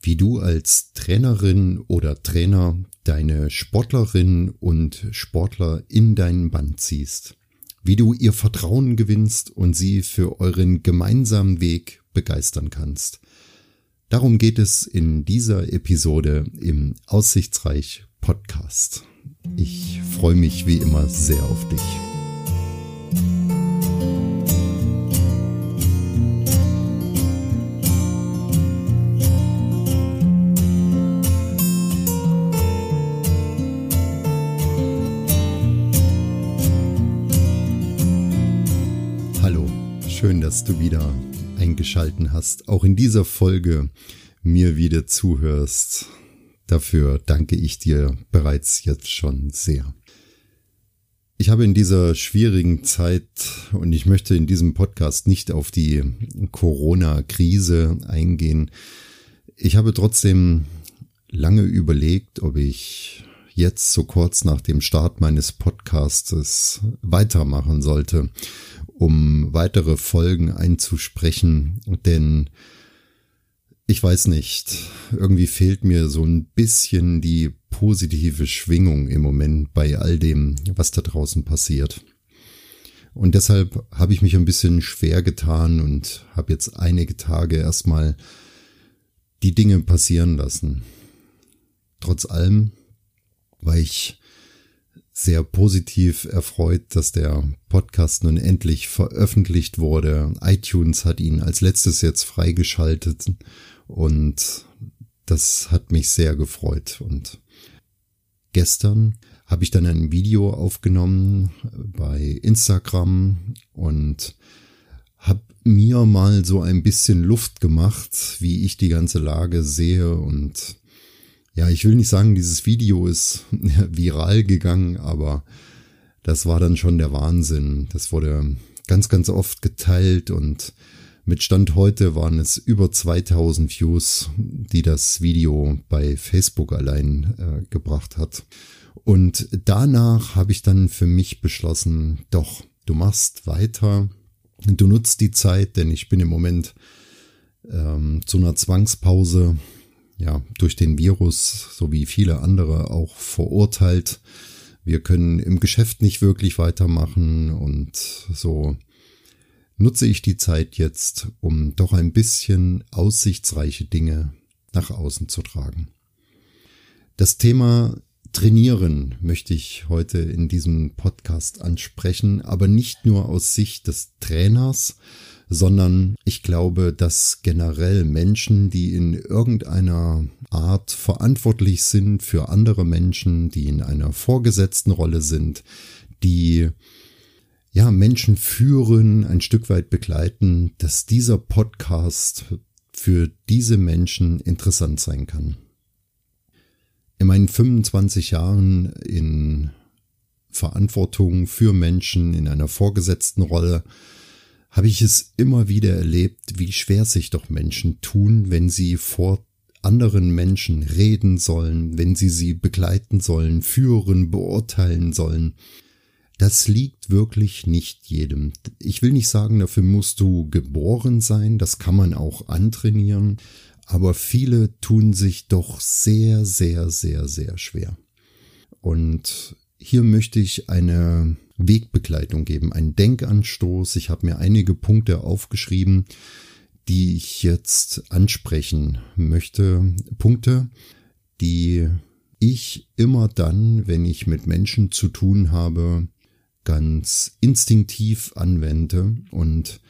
wie du als Trainerin oder Trainer deine Sportlerinnen und Sportler in deinen Band ziehst, wie du ihr Vertrauen gewinnst und sie für euren gemeinsamen Weg begeistern kannst. Darum geht es in dieser Episode im Aussichtsreich Podcast. Ich freue mich wie immer sehr auf dich. Dass du wieder eingeschalten hast, auch in dieser Folge mir wieder zuhörst. Dafür danke ich dir bereits jetzt schon sehr. Ich habe in dieser schwierigen Zeit und ich möchte in diesem Podcast nicht auf die Corona-Krise eingehen. Ich habe trotzdem lange überlegt, ob ich jetzt so kurz nach dem Start meines Podcastes weitermachen sollte um weitere Folgen einzusprechen, denn ich weiß nicht, irgendwie fehlt mir so ein bisschen die positive Schwingung im Moment bei all dem, was da draußen passiert. Und deshalb habe ich mich ein bisschen schwer getan und habe jetzt einige Tage erstmal die Dinge passieren lassen. Trotz allem war ich sehr positiv erfreut, dass der Podcast nun endlich veröffentlicht wurde. iTunes hat ihn als letztes jetzt freigeschaltet und das hat mich sehr gefreut. Und gestern habe ich dann ein Video aufgenommen bei Instagram und habe mir mal so ein bisschen Luft gemacht, wie ich die ganze Lage sehe und ja, ich will nicht sagen, dieses Video ist viral gegangen, aber das war dann schon der Wahnsinn. Das wurde ganz, ganz oft geteilt und mit Stand heute waren es über 2000 Views, die das Video bei Facebook allein äh, gebracht hat. Und danach habe ich dann für mich beschlossen, doch, du machst weiter, du nutzt die Zeit, denn ich bin im Moment ähm, zu einer Zwangspause ja, durch den Virus, so wie viele andere auch verurteilt. Wir können im Geschäft nicht wirklich weitermachen und so nutze ich die Zeit jetzt, um doch ein bisschen aussichtsreiche Dinge nach außen zu tragen. Das Thema Trainieren möchte ich heute in diesem Podcast ansprechen, aber nicht nur aus Sicht des Trainers, sondern ich glaube, dass generell Menschen, die in irgendeiner Art verantwortlich sind für andere Menschen, die in einer vorgesetzten Rolle sind, die ja Menschen führen, ein Stück weit begleiten, dass dieser Podcast für diese Menschen interessant sein kann. In meinen 25 Jahren in Verantwortung für Menschen in einer vorgesetzten Rolle habe ich es immer wieder erlebt, wie schwer sich doch Menschen tun, wenn sie vor anderen Menschen reden sollen, wenn sie sie begleiten sollen, führen, beurteilen sollen. Das liegt wirklich nicht jedem. Ich will nicht sagen, dafür musst du geboren sein, das kann man auch antrainieren, aber viele tun sich doch sehr, sehr, sehr, sehr schwer. Und hier möchte ich eine Wegbegleitung geben, einen Denkanstoß. Ich habe mir einige Punkte aufgeschrieben, die ich jetzt ansprechen möchte. Punkte, die ich immer dann, wenn ich mit Menschen zu tun habe, ganz instinktiv anwende. Und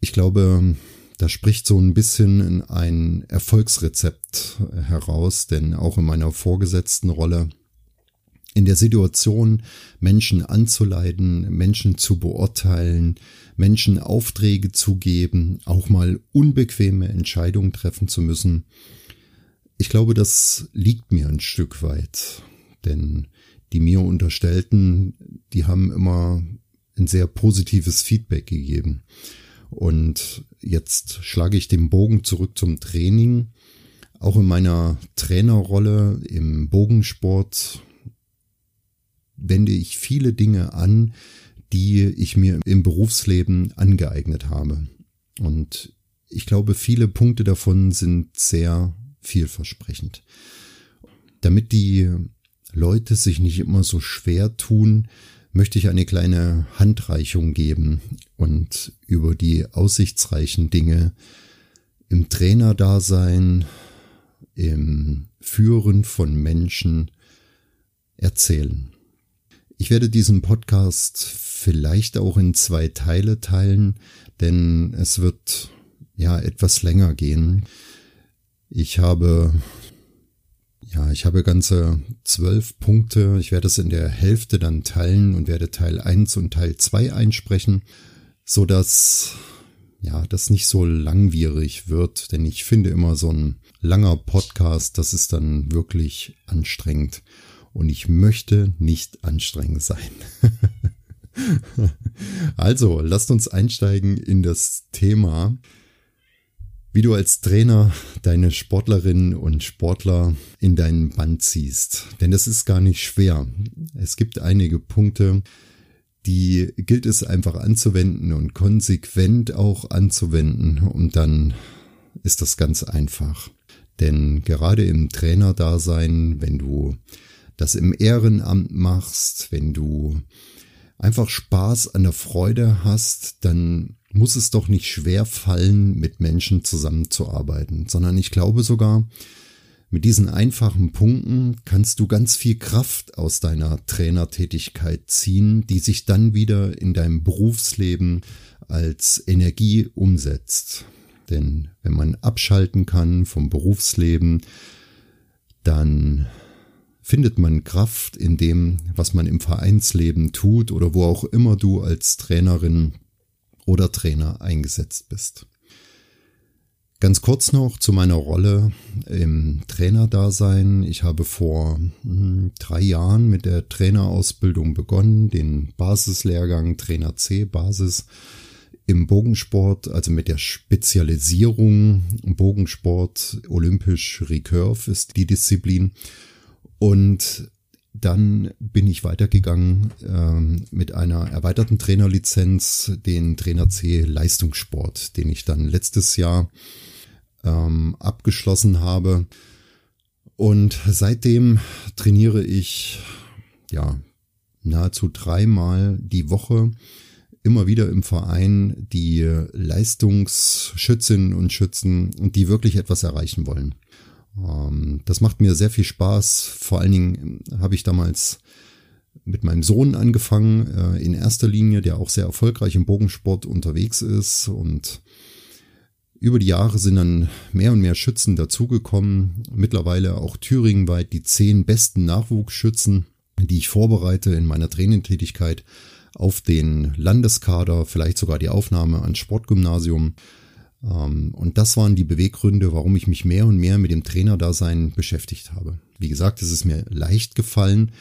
ich glaube, da spricht so ein bisschen ein Erfolgsrezept heraus, denn auch in meiner vorgesetzten Rolle in der Situation, Menschen anzuleiten, Menschen zu beurteilen, Menschen Aufträge zu geben, auch mal unbequeme Entscheidungen treffen zu müssen. Ich glaube, das liegt mir ein Stück weit, denn die mir Unterstellten, die haben immer ein sehr positives Feedback gegeben. Und jetzt schlage ich den Bogen zurück zum Training. Auch in meiner Trainerrolle im Bogensport wende ich viele Dinge an, die ich mir im Berufsleben angeeignet habe. Und ich glaube, viele Punkte davon sind sehr vielversprechend. Damit die Leute sich nicht immer so schwer tun, möchte ich eine kleine Handreichung geben und über die aussichtsreichen Dinge im Trainerdasein, im Führen von Menschen erzählen. Ich werde diesen Podcast vielleicht auch in zwei Teile teilen, denn es wird ja etwas länger gehen. Ich habe ja, ich habe ganze zwölf Punkte. Ich werde es in der Hälfte dann teilen und werde Teil eins und Teil zwei einsprechen, so dass ja, das nicht so langwierig wird, denn ich finde immer so ein langer Podcast, das ist dann wirklich anstrengend und ich möchte nicht anstrengend sein. also, lasst uns einsteigen in das Thema, wie du als Trainer deine Sportlerinnen und Sportler in deinen Band ziehst. Denn das ist gar nicht schwer. Es gibt einige Punkte, die gilt es einfach anzuwenden und konsequent auch anzuwenden und dann ist das ganz einfach. Denn gerade im Trainerdasein, wenn du das im Ehrenamt machst, wenn du einfach Spaß an der Freude hast, dann muss es doch nicht schwer fallen, mit Menschen zusammenzuarbeiten, sondern ich glaube sogar, mit diesen einfachen Punkten kannst du ganz viel Kraft aus deiner Trainertätigkeit ziehen, die sich dann wieder in deinem Berufsleben als Energie umsetzt. Denn wenn man abschalten kann vom Berufsleben, dann findet man Kraft in dem, was man im Vereinsleben tut oder wo auch immer du als Trainerin oder Trainer eingesetzt bist. Ganz kurz noch zu meiner Rolle im Trainerdasein. Ich habe vor hm, drei Jahren mit der Trainerausbildung begonnen, den Basislehrgang Trainer C Basis im Bogensport, also mit der Spezialisierung Bogensport, olympisch Recurve ist die Disziplin und dann bin ich weitergegangen ähm, mit einer erweiterten Trainerlizenz, den Trainer C Leistungssport, den ich dann letztes Jahr ähm, abgeschlossen habe. Und seitdem trainiere ich ja nahezu dreimal die Woche immer wieder im Verein die Leistungsschützinnen und Schützen, die wirklich etwas erreichen wollen. Ähm, das macht mir sehr viel Spaß. Vor allen Dingen habe ich damals mit meinem Sohn angefangen, äh, in erster Linie, der auch sehr erfolgreich im Bogensport unterwegs ist. Und über die Jahre sind dann mehr und mehr Schützen dazugekommen. Mittlerweile auch thüringenweit die zehn besten Nachwuchsschützen, die ich vorbereite in meiner Trainingtätigkeit auf den Landeskader, vielleicht sogar die Aufnahme ans Sportgymnasium. Ähm, und das waren die Beweggründe, warum ich mich mehr und mehr mit dem Trainerdasein beschäftigt habe. Wie gesagt, es ist mir leicht gefallen,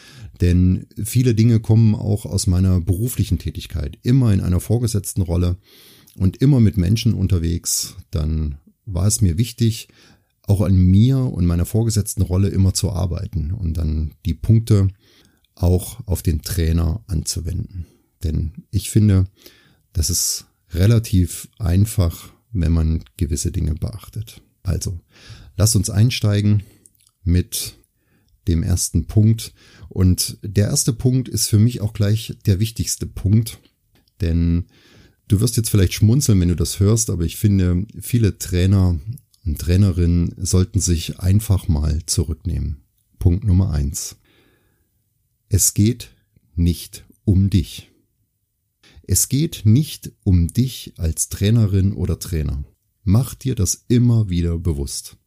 denn viele Dinge kommen auch aus meiner beruflichen Tätigkeit. Immer in einer vorgesetzten Rolle und immer mit Menschen unterwegs. Dann war es mir wichtig, auch an mir und meiner vorgesetzten Rolle immer zu arbeiten und dann die Punkte auch auf den Trainer anzuwenden. Denn ich finde, das ist relativ einfach wenn man gewisse Dinge beachtet. Also, lass uns einsteigen mit dem ersten Punkt. Und der erste Punkt ist für mich auch gleich der wichtigste Punkt, denn du wirst jetzt vielleicht schmunzeln, wenn du das hörst, aber ich finde, viele Trainer und Trainerinnen sollten sich einfach mal zurücknehmen. Punkt Nummer eins. Es geht nicht um dich. Es geht nicht um dich als Trainerin oder Trainer. Mach dir das immer wieder bewusst.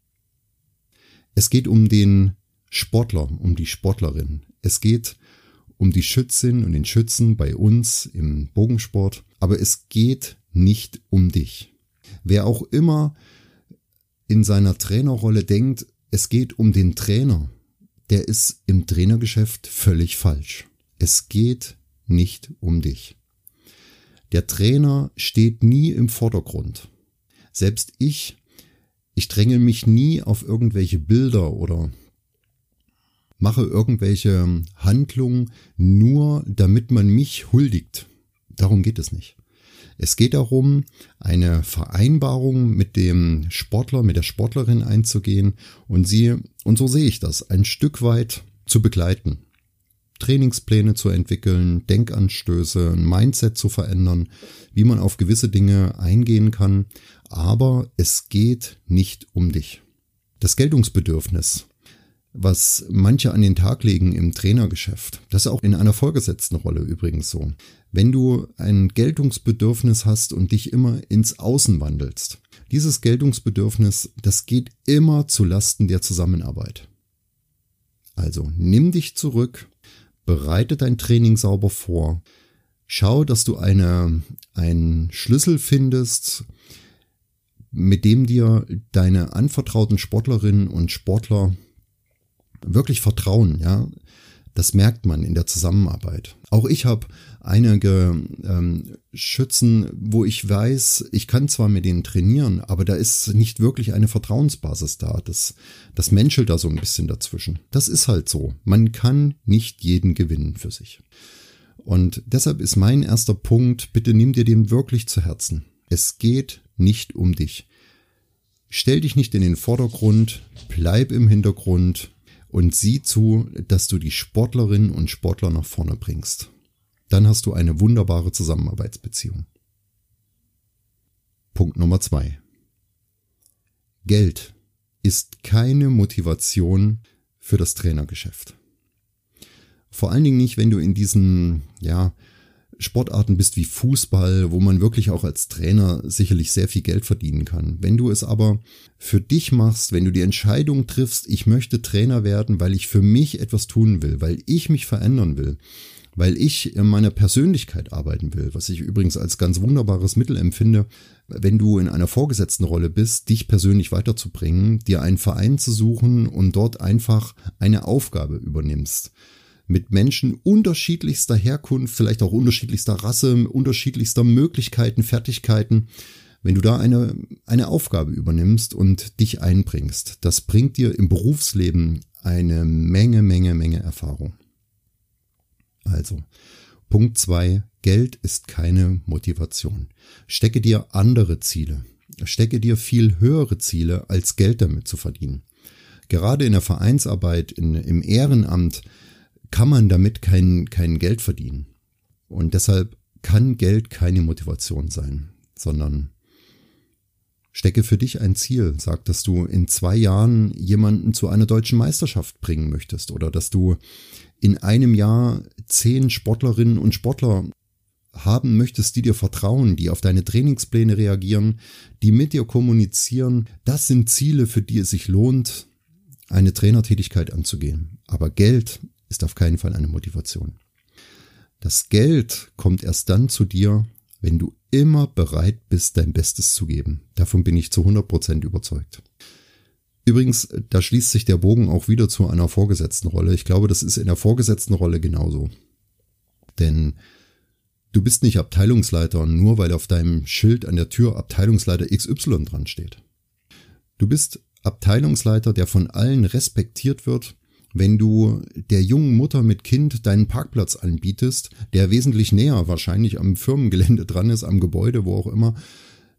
Es geht um den Sportler, um die Sportlerin. Es geht um die Schützin und den Schützen bei uns im Bogensport. Aber es geht nicht um dich. Wer auch immer in seiner Trainerrolle denkt, es geht um den Trainer, der ist im Trainergeschäft völlig falsch. Es geht nicht um dich. Der Trainer steht nie im Vordergrund. Selbst ich, ich dränge mich nie auf irgendwelche Bilder oder mache irgendwelche Handlungen nur, damit man mich huldigt. Darum geht es nicht. Es geht darum, eine Vereinbarung mit dem Sportler, mit der Sportlerin einzugehen und sie, und so sehe ich das, ein Stück weit zu begleiten. Trainingspläne zu entwickeln, Denkanstöße, ein Mindset zu verändern, wie man auf gewisse Dinge eingehen kann. Aber es geht nicht um dich. Das Geltungsbedürfnis, was manche an den Tag legen im Trainergeschäft, das ist auch in einer vorgesetzten Rolle übrigens so. Wenn du ein Geltungsbedürfnis hast und dich immer ins Außen wandelst, dieses Geltungsbedürfnis, das geht immer zu Lasten der Zusammenarbeit. Also nimm dich zurück, bereite dein Training sauber vor, schau, dass du eine, einen Schlüssel findest, mit dem dir deine anvertrauten Sportlerinnen und Sportler wirklich vertrauen, ja. Das merkt man in der Zusammenarbeit. Auch ich habe einige ähm, Schützen, wo ich weiß, ich kann zwar mit denen trainieren, aber da ist nicht wirklich eine Vertrauensbasis da. Das, das menschelt da so ein bisschen dazwischen. Das ist halt so. Man kann nicht jeden gewinnen für sich. Und deshalb ist mein erster Punkt, bitte nimm dir den wirklich zu Herzen. Es geht nicht um dich. Stell dich nicht in den Vordergrund, bleib im Hintergrund, und sieh zu, dass du die Sportlerinnen und Sportler nach vorne bringst. Dann hast du eine wunderbare Zusammenarbeitsbeziehung. Punkt Nummer zwei. Geld ist keine Motivation für das Trainergeschäft. Vor allen Dingen nicht, wenn du in diesen, ja, Sportarten bist wie Fußball, wo man wirklich auch als Trainer sicherlich sehr viel Geld verdienen kann. Wenn du es aber für dich machst, wenn du die Entscheidung triffst, ich möchte Trainer werden, weil ich für mich etwas tun will, weil ich mich verändern will, weil ich in meiner Persönlichkeit arbeiten will, was ich übrigens als ganz wunderbares Mittel empfinde, wenn du in einer vorgesetzten Rolle bist, dich persönlich weiterzubringen, dir einen Verein zu suchen und dort einfach eine Aufgabe übernimmst mit Menschen unterschiedlichster Herkunft, vielleicht auch unterschiedlichster Rasse, unterschiedlichster Möglichkeiten, Fertigkeiten. Wenn du da eine, eine Aufgabe übernimmst und dich einbringst, das bringt dir im Berufsleben eine Menge, Menge, Menge Erfahrung. Also, Punkt zwei: Geld ist keine Motivation. Stecke dir andere Ziele. Stecke dir viel höhere Ziele, als Geld damit zu verdienen. Gerade in der Vereinsarbeit, in, im Ehrenamt, kann man damit kein, kein Geld verdienen. Und deshalb kann Geld keine Motivation sein, sondern stecke für dich ein Ziel. Sag, dass du in zwei Jahren jemanden zu einer deutschen Meisterschaft bringen möchtest oder dass du in einem Jahr zehn Sportlerinnen und Sportler haben möchtest, die dir vertrauen, die auf deine Trainingspläne reagieren, die mit dir kommunizieren. Das sind Ziele, für die es sich lohnt, eine Trainertätigkeit anzugehen. Aber Geld ist auf keinen Fall eine Motivation. Das Geld kommt erst dann zu dir, wenn du immer bereit bist, dein Bestes zu geben. Davon bin ich zu 100 Prozent überzeugt. Übrigens, da schließt sich der Bogen auch wieder zu einer vorgesetzten Rolle. Ich glaube, das ist in der vorgesetzten Rolle genauso. Denn du bist nicht Abteilungsleiter nur weil auf deinem Schild an der Tür Abteilungsleiter XY dran steht. Du bist Abteilungsleiter, der von allen respektiert wird wenn du der jungen Mutter mit Kind deinen Parkplatz anbietest, der wesentlich näher wahrscheinlich am Firmengelände dran ist, am Gebäude, wo auch immer,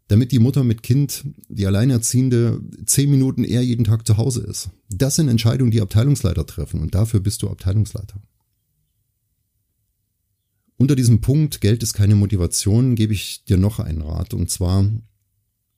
damit die Mutter mit Kind, die Alleinerziehende, zehn Minuten eher jeden Tag zu Hause ist. Das sind Entscheidungen, die Abteilungsleiter treffen und dafür bist du Abteilungsleiter. Unter diesem Punkt, Geld ist keine Motivation, gebe ich dir noch einen Rat und zwar,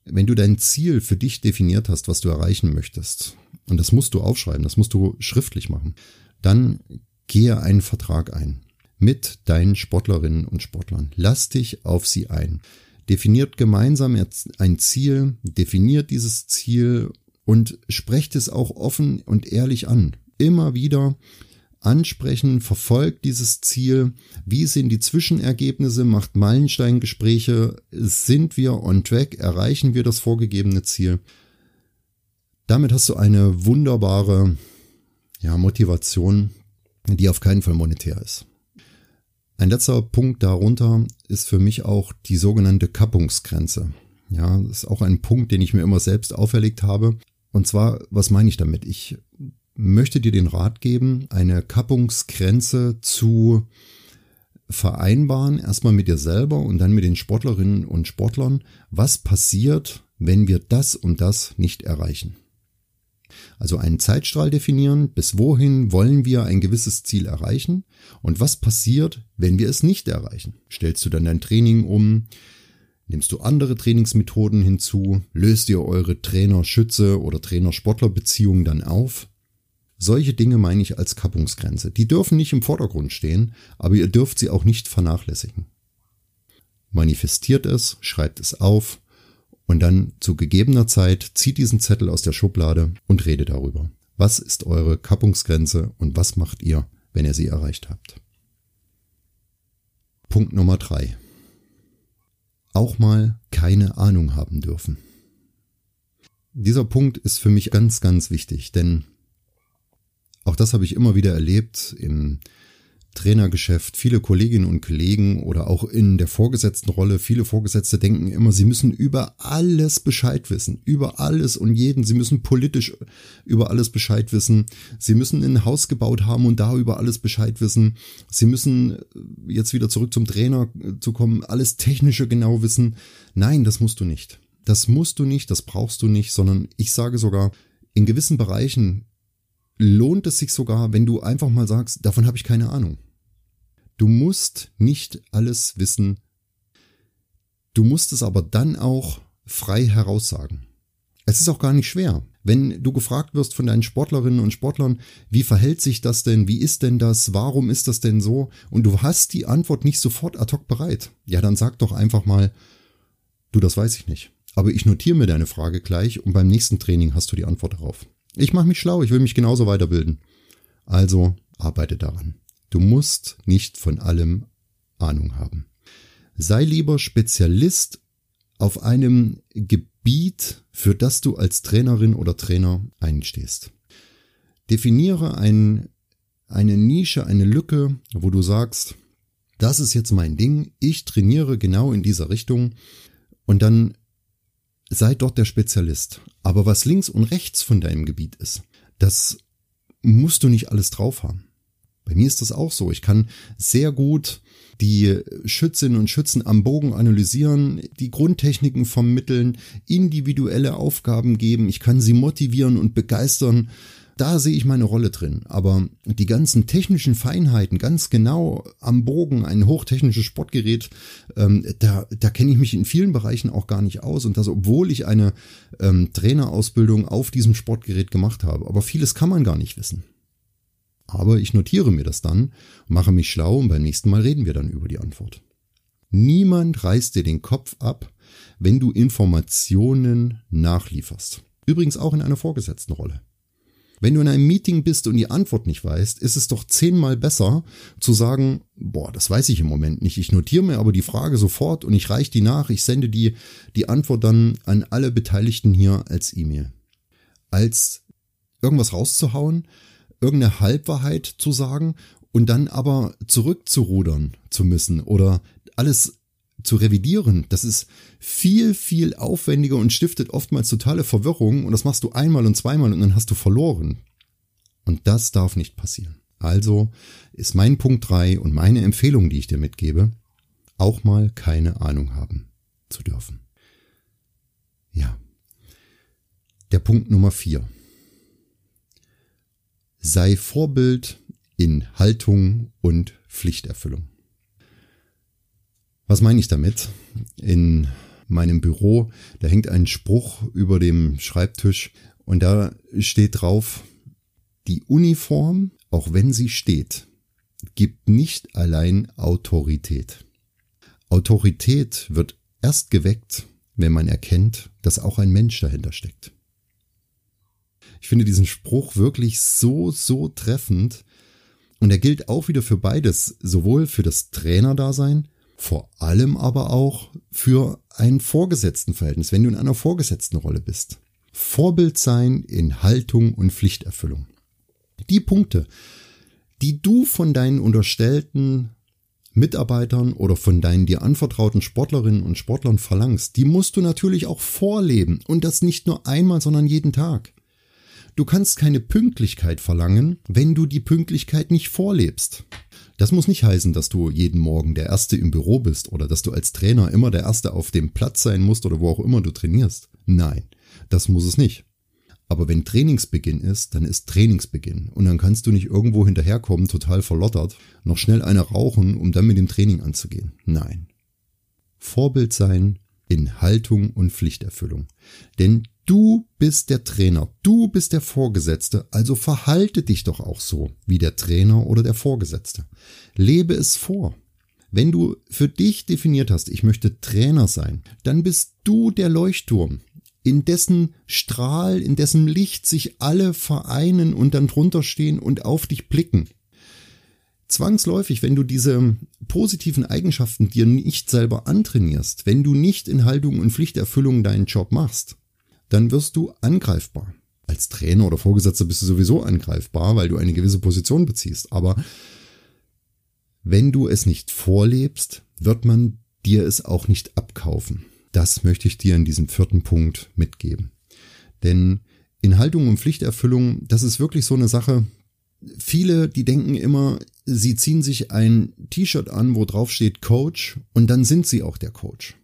wenn du dein Ziel für dich definiert hast, was du erreichen möchtest, und das musst du aufschreiben, das musst du schriftlich machen, dann gehe einen Vertrag ein mit deinen Sportlerinnen und Sportlern. Lass dich auf sie ein. Definiert gemeinsam ein Ziel, definiert dieses Ziel und sprecht es auch offen und ehrlich an. Immer wieder ansprechen, verfolgt dieses Ziel, wie sind die Zwischenergebnisse, macht Meilensteingespräche, sind wir on track, erreichen wir das vorgegebene Ziel. Damit hast du eine wunderbare ja, Motivation, die auf keinen Fall monetär ist. Ein letzter Punkt darunter ist für mich auch die sogenannte Kappungsgrenze. Ja, das ist auch ein Punkt, den ich mir immer selbst auferlegt habe. Und zwar, was meine ich damit? Ich möchte dir den Rat geben, eine Kappungsgrenze zu vereinbaren, erstmal mit dir selber und dann mit den Sportlerinnen und Sportlern, was passiert, wenn wir das und das nicht erreichen. Also einen Zeitstrahl definieren, bis wohin wollen wir ein gewisses Ziel erreichen und was passiert, wenn wir es nicht erreichen. Stellst du dann dein Training um, nimmst du andere Trainingsmethoden hinzu, löst ihr eure Trainer-Schütze oder Trainer-Sportler-Beziehung dann auf. Solche Dinge meine ich als Kappungsgrenze. Die dürfen nicht im Vordergrund stehen, aber ihr dürft sie auch nicht vernachlässigen. Manifestiert es, schreibt es auf und dann zu gegebener Zeit zieht diesen Zettel aus der Schublade und redet darüber. Was ist eure Kappungsgrenze und was macht ihr, wenn ihr sie erreicht habt? Punkt Nummer drei. Auch mal keine Ahnung haben dürfen. Dieser Punkt ist für mich ganz, ganz wichtig, denn auch das habe ich immer wieder erlebt im Trainergeschäft, viele Kolleginnen und Kollegen oder auch in der vorgesetzten Rolle, viele Vorgesetzte denken immer, sie müssen über alles Bescheid wissen, über alles und jeden, sie müssen politisch über alles Bescheid wissen, sie müssen ein Haus gebaut haben und da über alles Bescheid wissen, sie müssen jetzt wieder zurück zum Trainer zu kommen, alles technische genau wissen. Nein, das musst du nicht. Das musst du nicht, das brauchst du nicht, sondern ich sage sogar, in gewissen Bereichen lohnt es sich sogar, wenn du einfach mal sagst, davon habe ich keine Ahnung. Du musst nicht alles wissen. Du musst es aber dann auch frei heraussagen. Es ist auch gar nicht schwer. Wenn du gefragt wirst von deinen Sportlerinnen und Sportlern, wie verhält sich das denn, wie ist denn das, warum ist das denn so, und du hast die Antwort nicht sofort ad hoc bereit, ja, dann sag doch einfach mal, du, das weiß ich nicht. Aber ich notiere mir deine Frage gleich und beim nächsten Training hast du die Antwort darauf. Ich mache mich schlau, ich will mich genauso weiterbilden. Also arbeite daran. Du musst nicht von allem Ahnung haben. Sei lieber Spezialist auf einem Gebiet, für das du als Trainerin oder Trainer einstehst. Definiere ein, eine Nische, eine Lücke, wo du sagst, das ist jetzt mein Ding, ich trainiere genau in dieser Richtung und dann sei dort der Spezialist. Aber was links und rechts von deinem Gebiet ist, das musst du nicht alles drauf haben. Bei mir ist das auch so. Ich kann sehr gut die Schützinnen und Schützen am Bogen analysieren, die Grundtechniken vermitteln, individuelle Aufgaben geben. Ich kann sie motivieren und begeistern da sehe ich meine Rolle drin. Aber die ganzen technischen Feinheiten, ganz genau am Bogen, ein hochtechnisches Sportgerät, ähm, da, da kenne ich mich in vielen Bereichen auch gar nicht aus. Und das, obwohl ich eine ähm, Trainerausbildung auf diesem Sportgerät gemacht habe. Aber vieles kann man gar nicht wissen. Aber ich notiere mir das dann, mache mich schlau und beim nächsten Mal reden wir dann über die Antwort. Niemand reißt dir den Kopf ab, wenn du Informationen nachlieferst. Übrigens auch in einer vorgesetzten Rolle. Wenn du in einem Meeting bist und die Antwort nicht weißt, ist es doch zehnmal besser zu sagen, boah, das weiß ich im Moment nicht. Ich notiere mir aber die Frage sofort und ich reiche die nach. Ich sende die, die Antwort dann an alle Beteiligten hier als E-Mail. Als irgendwas rauszuhauen, irgendeine Halbwahrheit zu sagen und dann aber zurückzurudern zu müssen oder alles zu revidieren, das ist viel, viel aufwendiger und stiftet oftmals totale Verwirrung und das machst du einmal und zweimal und dann hast du verloren. Und das darf nicht passieren. Also ist mein Punkt drei und meine Empfehlung, die ich dir mitgebe, auch mal keine Ahnung haben zu dürfen. Ja. Der Punkt Nummer vier: Sei Vorbild in Haltung und Pflichterfüllung. Was meine ich damit? In meinem Büro, da hängt ein Spruch über dem Schreibtisch und da steht drauf, die Uniform, auch wenn sie steht, gibt nicht allein Autorität. Autorität wird erst geweckt, wenn man erkennt, dass auch ein Mensch dahinter steckt. Ich finde diesen Spruch wirklich so, so treffend und er gilt auch wieder für beides, sowohl für das Trainerdasein vor allem aber auch für ein Vorgesetztenverhältnis, wenn du in einer Vorgesetztenrolle bist. Vorbild sein in Haltung und Pflichterfüllung. Die Punkte, die du von deinen unterstellten Mitarbeitern oder von deinen dir anvertrauten Sportlerinnen und Sportlern verlangst, die musst du natürlich auch vorleben und das nicht nur einmal, sondern jeden Tag. Du kannst keine Pünktlichkeit verlangen, wenn du die Pünktlichkeit nicht vorlebst. Das muss nicht heißen, dass du jeden Morgen der Erste im Büro bist oder dass du als Trainer immer der Erste auf dem Platz sein musst oder wo auch immer du trainierst. Nein, das muss es nicht. Aber wenn Trainingsbeginn ist, dann ist Trainingsbeginn. Und dann kannst du nicht irgendwo hinterherkommen, total verlottert, noch schnell eine rauchen, um dann mit dem Training anzugehen. Nein. Vorbild sein in Haltung und Pflichterfüllung. Denn du bist der Trainer, du bist der Vorgesetzte, also verhalte dich doch auch so wie der Trainer oder der Vorgesetzte. Lebe es vor. Wenn du für dich definiert hast, ich möchte Trainer sein, dann bist du der Leuchtturm, in dessen Strahl, in dessen Licht sich alle vereinen und dann drunter stehen und auf dich blicken. Zwangsläufig, wenn du diese positiven Eigenschaften dir nicht selber antrainierst, wenn du nicht in Haltung und Pflichterfüllung deinen Job machst, dann wirst du angreifbar. Als Trainer oder Vorgesetzter bist du sowieso angreifbar, weil du eine gewisse Position beziehst. Aber wenn du es nicht vorlebst, wird man dir es auch nicht abkaufen. Das möchte ich dir in diesem vierten Punkt mitgeben. Denn in Haltung und Pflichterfüllung, das ist wirklich so eine Sache. Viele, die denken immer, sie ziehen sich ein T-Shirt an, wo drauf steht Coach und dann sind sie auch der Coach.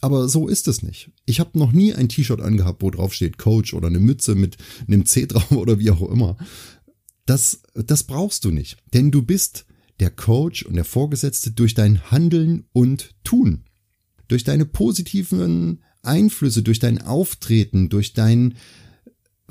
Aber so ist es nicht. Ich habe noch nie ein T-Shirt angehabt, wo drauf steht Coach oder eine Mütze mit einem C drauf oder wie auch immer. Das, das brauchst du nicht. Denn du bist der Coach und der Vorgesetzte durch dein Handeln und Tun durch deine positiven Einflüsse, durch dein Auftreten, durch dein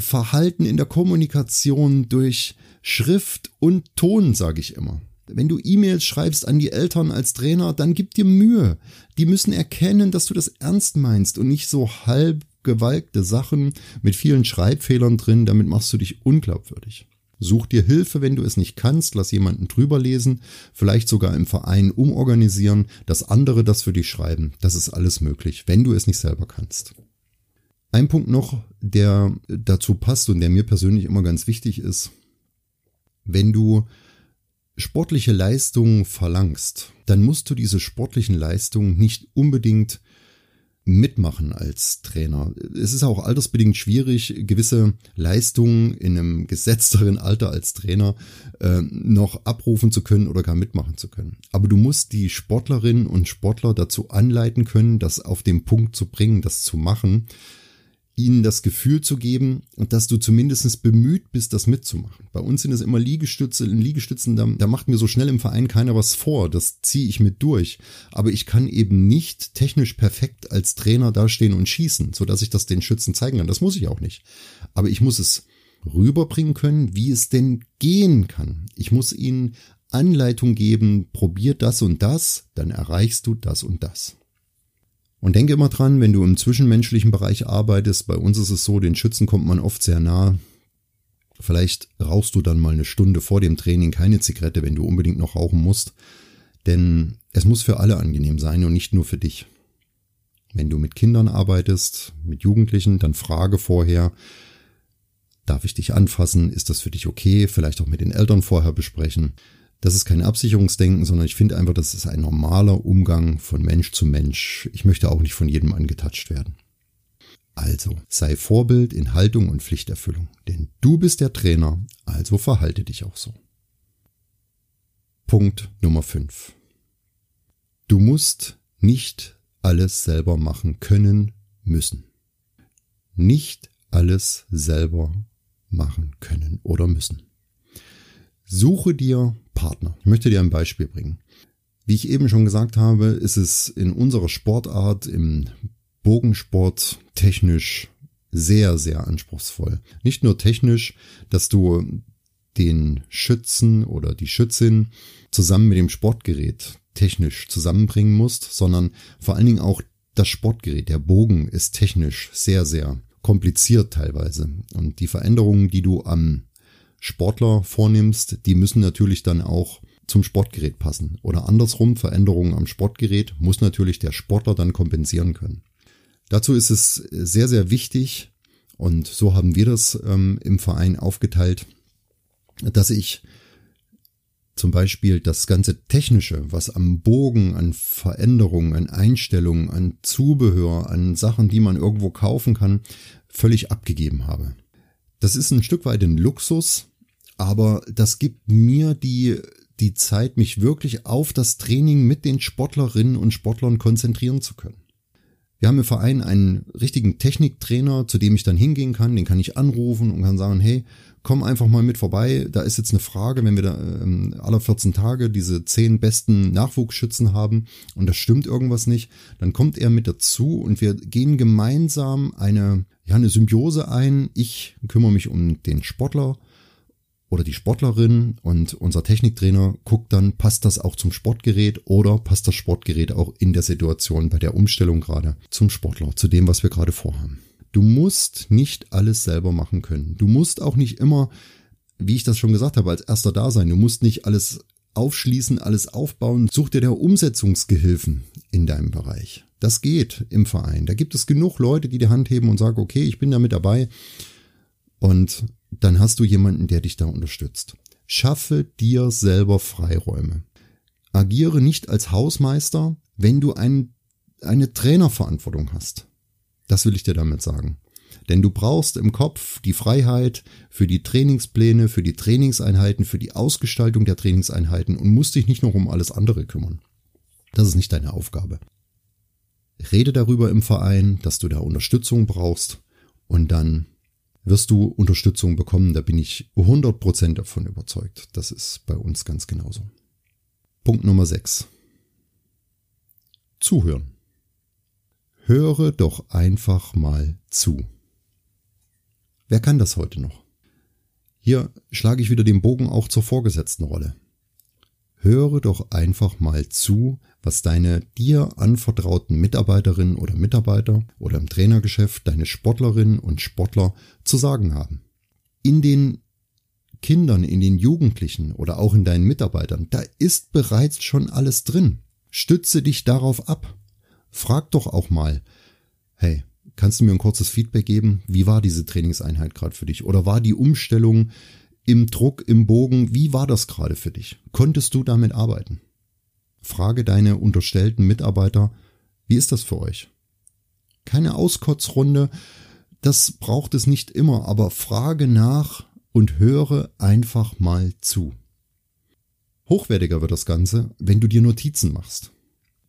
Verhalten in der Kommunikation, durch Schrift und Ton, sage ich immer. Wenn du E-Mails schreibst an die Eltern als Trainer, dann gib dir Mühe. Die müssen erkennen, dass du das ernst meinst und nicht so halb gewalkte Sachen mit vielen Schreibfehlern drin, damit machst du dich unglaubwürdig. Such dir Hilfe, wenn du es nicht kannst, lass jemanden drüber lesen, vielleicht sogar im Verein umorganisieren, dass andere das für dich schreiben. Das ist alles möglich, wenn du es nicht selber kannst. Ein Punkt noch, der dazu passt und der mir persönlich immer ganz wichtig ist. Wenn du sportliche Leistungen verlangst, dann musst du diese sportlichen Leistungen nicht unbedingt mitmachen als Trainer. Es ist auch altersbedingt schwierig, gewisse Leistungen in einem gesetzteren Alter als Trainer äh, noch abrufen zu können oder gar mitmachen zu können. Aber du musst die Sportlerinnen und Sportler dazu anleiten können, das auf den Punkt zu bringen, das zu machen, ihnen das Gefühl zu geben, dass du zumindest bemüht bist, das mitzumachen. Bei uns sind es immer Liegestütze, in Liegestützen, da, da macht mir so schnell im Verein keiner was vor, das ziehe ich mit durch. Aber ich kann eben nicht technisch perfekt als Trainer dastehen und schießen, sodass ich das den Schützen zeigen kann. Das muss ich auch nicht. Aber ich muss es rüberbringen können, wie es denn gehen kann. Ich muss ihnen Anleitung geben, probier das und das, dann erreichst du das und das. Und denke immer dran, wenn du im zwischenmenschlichen Bereich arbeitest, bei uns ist es so, den Schützen kommt man oft sehr nah. Vielleicht rauchst du dann mal eine Stunde vor dem Training keine Zigarette, wenn du unbedingt noch rauchen musst. Denn es muss für alle angenehm sein und nicht nur für dich. Wenn du mit Kindern arbeitest, mit Jugendlichen, dann frage vorher, darf ich dich anfassen? Ist das für dich okay? Vielleicht auch mit den Eltern vorher besprechen. Das ist kein Absicherungsdenken, sondern ich finde einfach, das ist ein normaler Umgang von Mensch zu Mensch. Ich möchte auch nicht von jedem angetatscht werden. Also, sei Vorbild in Haltung und Pflichterfüllung, denn du bist der Trainer, also verhalte dich auch so. Punkt Nummer 5. Du musst nicht alles selber machen können müssen. Nicht alles selber machen können oder müssen. Suche dir Partner. Ich möchte dir ein Beispiel bringen. Wie ich eben schon gesagt habe, ist es in unserer Sportart, im Bogensport, technisch sehr, sehr anspruchsvoll. Nicht nur technisch, dass du den Schützen oder die Schützin zusammen mit dem Sportgerät technisch zusammenbringen musst, sondern vor allen Dingen auch das Sportgerät. Der Bogen ist technisch sehr, sehr kompliziert teilweise. Und die Veränderungen, die du am Sportler vornimmst, die müssen natürlich dann auch zum Sportgerät passen. Oder andersrum, Veränderungen am Sportgerät muss natürlich der Sportler dann kompensieren können. Dazu ist es sehr, sehr wichtig, und so haben wir das ähm, im Verein aufgeteilt, dass ich zum Beispiel das ganze Technische, was am Bogen, an Veränderungen, an Einstellungen, an Zubehör, an Sachen, die man irgendwo kaufen kann, völlig abgegeben habe. Das ist ein Stück weit ein Luxus, aber das gibt mir die, die Zeit, mich wirklich auf das Training mit den Sportlerinnen und Sportlern konzentrieren zu können. Wir haben im Verein einen richtigen Techniktrainer, zu dem ich dann hingehen kann, den kann ich anrufen und kann sagen, hey, komm einfach mal mit vorbei. Da ist jetzt eine Frage, wenn wir da ähm, alle 14 Tage diese zehn besten Nachwuchsschützen haben und da stimmt irgendwas nicht, dann kommt er mit dazu und wir gehen gemeinsam eine, ja, eine Symbiose ein. Ich kümmere mich um den Sportler oder die Sportlerin und unser Techniktrainer guckt dann, passt das auch zum Sportgerät oder passt das Sportgerät auch in der Situation bei der Umstellung gerade zum Sportler, zu dem, was wir gerade vorhaben. Du musst nicht alles selber machen können. Du musst auch nicht immer, wie ich das schon gesagt habe, als erster da sein. Du musst nicht alles aufschließen, alles aufbauen. Such dir der Umsetzungsgehilfen in deinem Bereich. Das geht im Verein. Da gibt es genug Leute, die die Hand heben und sagen, okay, ich bin da mit dabei. Und dann hast du jemanden, der dich da unterstützt. Schaffe dir selber Freiräume. Agiere nicht als Hausmeister, wenn du ein, eine Trainerverantwortung hast. Das will ich dir damit sagen. Denn du brauchst im Kopf die Freiheit für die Trainingspläne, für die Trainingseinheiten, für die Ausgestaltung der Trainingseinheiten und musst dich nicht noch um alles andere kümmern. Das ist nicht deine Aufgabe. Rede darüber im Verein, dass du da Unterstützung brauchst und dann wirst du Unterstützung bekommen. Da bin ich 100% davon überzeugt. Das ist bei uns ganz genauso. Punkt Nummer 6. Zuhören. Höre doch einfach mal zu. Wer kann das heute noch? Hier schlage ich wieder den Bogen auch zur vorgesetzten Rolle. Höre doch einfach mal zu, was deine dir anvertrauten Mitarbeiterinnen oder Mitarbeiter oder im Trainergeschäft deine Sportlerinnen und Sportler zu sagen haben. In den Kindern, in den Jugendlichen oder auch in deinen Mitarbeitern, da ist bereits schon alles drin. Stütze dich darauf ab. Frag doch auch mal, hey, kannst du mir ein kurzes Feedback geben? Wie war diese Trainingseinheit gerade für dich? Oder war die Umstellung im Druck, im Bogen, wie war das gerade für dich? Konntest du damit arbeiten? Frage deine unterstellten Mitarbeiter, wie ist das für euch? Keine Auskotzrunde, das braucht es nicht immer, aber frage nach und höre einfach mal zu. Hochwertiger wird das Ganze, wenn du dir Notizen machst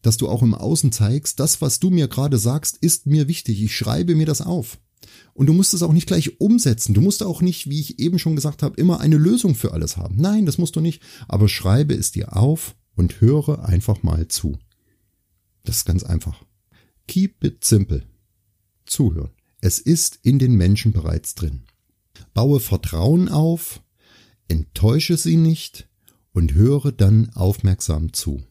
dass du auch im Außen zeigst, das, was du mir gerade sagst, ist mir wichtig. Ich schreibe mir das auf. Und du musst es auch nicht gleich umsetzen. Du musst auch nicht, wie ich eben schon gesagt habe, immer eine Lösung für alles haben. Nein, das musst du nicht. Aber schreibe es dir auf und höre einfach mal zu. Das ist ganz einfach. Keep it simple. Zuhören. Es ist in den Menschen bereits drin. Baue Vertrauen auf, enttäusche sie nicht und höre dann aufmerksam zu.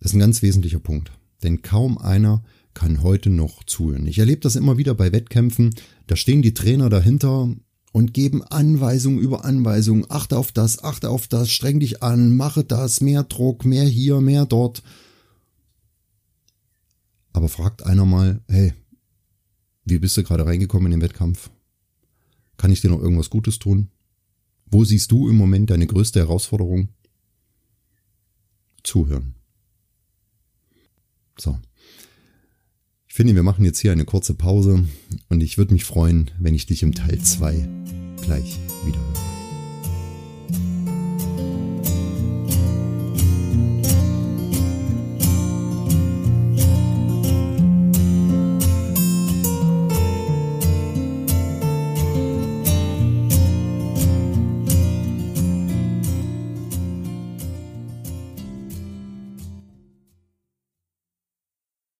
Das ist ein ganz wesentlicher Punkt. Denn kaum einer kann heute noch zuhören. Ich erlebe das immer wieder bei Wettkämpfen. Da stehen die Trainer dahinter und geben Anweisungen über Anweisungen. Achte auf das, achte auf das, streng dich an, mache das, mehr Druck, mehr hier, mehr dort. Aber fragt einer mal, hey, wie bist du gerade reingekommen in den Wettkampf? Kann ich dir noch irgendwas Gutes tun? Wo siehst du im Moment deine größte Herausforderung? Zuhören. So. Ich finde, wir machen jetzt hier eine kurze Pause und ich würde mich freuen, wenn ich dich im Teil 2 gleich wieder höre.